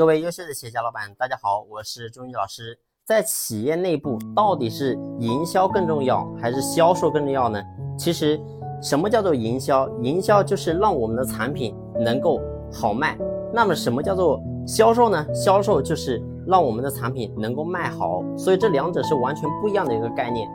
各位优秀的企业家老板，大家好，我是钟毅老师。在企业内部，到底是营销更重要，还是销售更重要呢？其实，什么叫做营销？营销就是让我们的产品能够好卖。那么，什么叫做销售呢？销售就是让我们的产品能够卖好。所以，这两者是完全不一样的一个概念。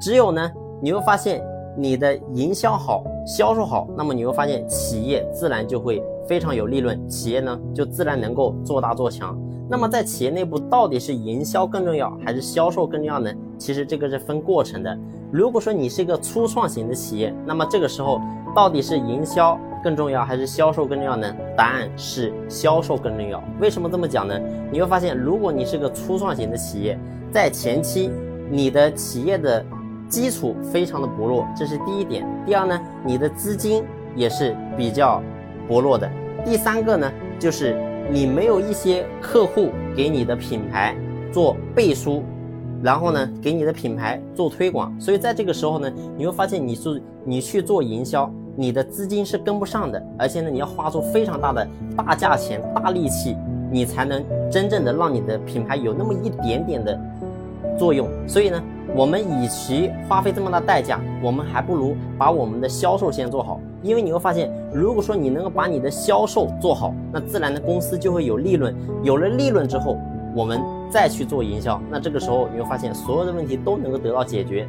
只有呢，你会发现你的营销好，销售好，那么你会发现企业自然就会。非常有利润，企业呢就自然能够做大做强。那么在企业内部，到底是营销更重要还是销售更重要呢？其实这个是分过程的。如果说你是一个初创型的企业，那么这个时候到底是营销更重要还是销售更重要呢？答案是销售更重要。为什么这么讲呢？你会发现，如果你是个初创型的企业，在前期你的企业的基础非常的薄弱，这是第一点。第二呢，你的资金也是比较。薄弱的第三个呢，就是你没有一些客户给你的品牌做背书，然后呢，给你的品牌做推广，所以在这个时候呢，你会发现你是你去做营销，你的资金是跟不上的，而且呢，你要花出非常大的大价钱、大力气，你才能真正的让你的品牌有那么一点点的作用。所以呢，我们与其花费这么大代价，我们还不如把我们的销售先做好。因为你会发现，如果说你能够把你的销售做好，那自然的公司就会有利润。有了利润之后，我们再去做营销，那这个时候你会发现所有的问题都能够得到解决。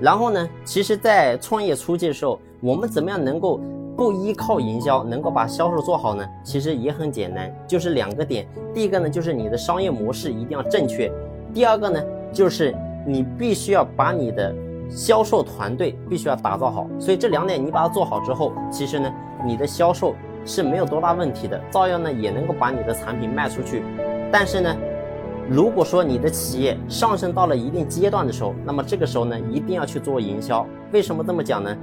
然后呢，其实，在创业初期的时候，我们怎么样能够不依靠营销，能够把销售做好呢？其实也很简单，就是两个点。第一个呢，就是你的商业模式一定要正确；第二个呢，就是你必须要把你的。销售团队必须要打造好，所以这两点你把它做好之后，其实呢，你的销售是没有多大问题的，照样呢也能够把你的产品卖出去。但是呢，如果说你的企业上升到了一定阶段的时候，那么这个时候呢，一定要去做营销。为什么这么讲呢？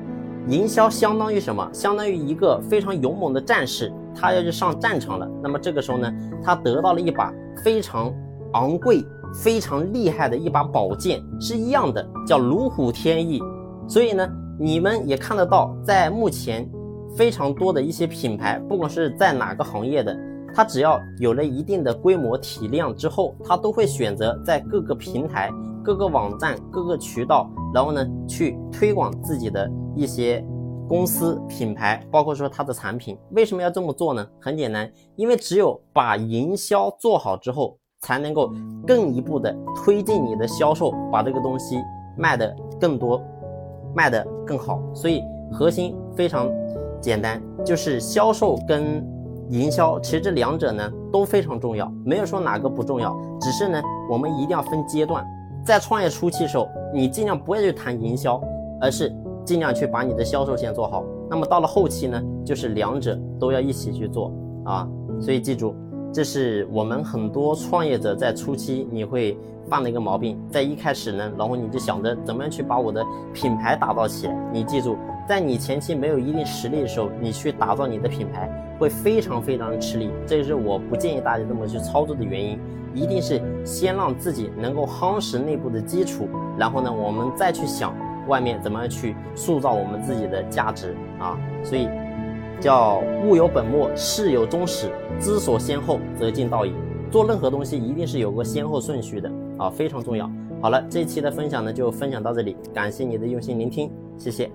营销相当于什么？相当于一个非常勇猛的战士，他要去上战场了。那么这个时候呢，他得到了一把非常昂贵。非常厉害的一把宝剑是一样的，叫如虎添翼。所以呢，你们也看得到，在目前非常多的一些品牌，不管是在哪个行业的，它只要有了一定的规模体量之后，它都会选择在各个平台、各个网站、各个渠道，然后呢去推广自己的一些公司品牌，包括说它的产品。为什么要这么做呢？很简单，因为只有把营销做好之后。才能够更一步的推进你的销售，把这个东西卖的更多，卖的更好。所以核心非常简单，就是销售跟营销，其实这两者呢都非常重要，没有说哪个不重要。只是呢，我们一定要分阶段，在创业初期的时候，你尽量不要去谈营销，而是尽量去把你的销售先做好。那么到了后期呢，就是两者都要一起去做啊。所以记住。这是我们很多创业者在初期你会犯的一个毛病，在一开始呢，然后你就想着怎么样去把我的品牌打造起来。你记住，在你前期没有一定实力的时候，你去打造你的品牌会非常非常的吃力。这是我不建议大家这么去操作的原因。一定是先让自己能够夯实内部的基础，然后呢，我们再去想外面怎么样去塑造我们自己的价值啊。所以。叫物有本末，事有终始，知所先后，则近道矣。做任何东西一定是有个先后顺序的啊，非常重要。好了，这一期的分享呢就分享到这里，感谢你的用心聆听，谢谢。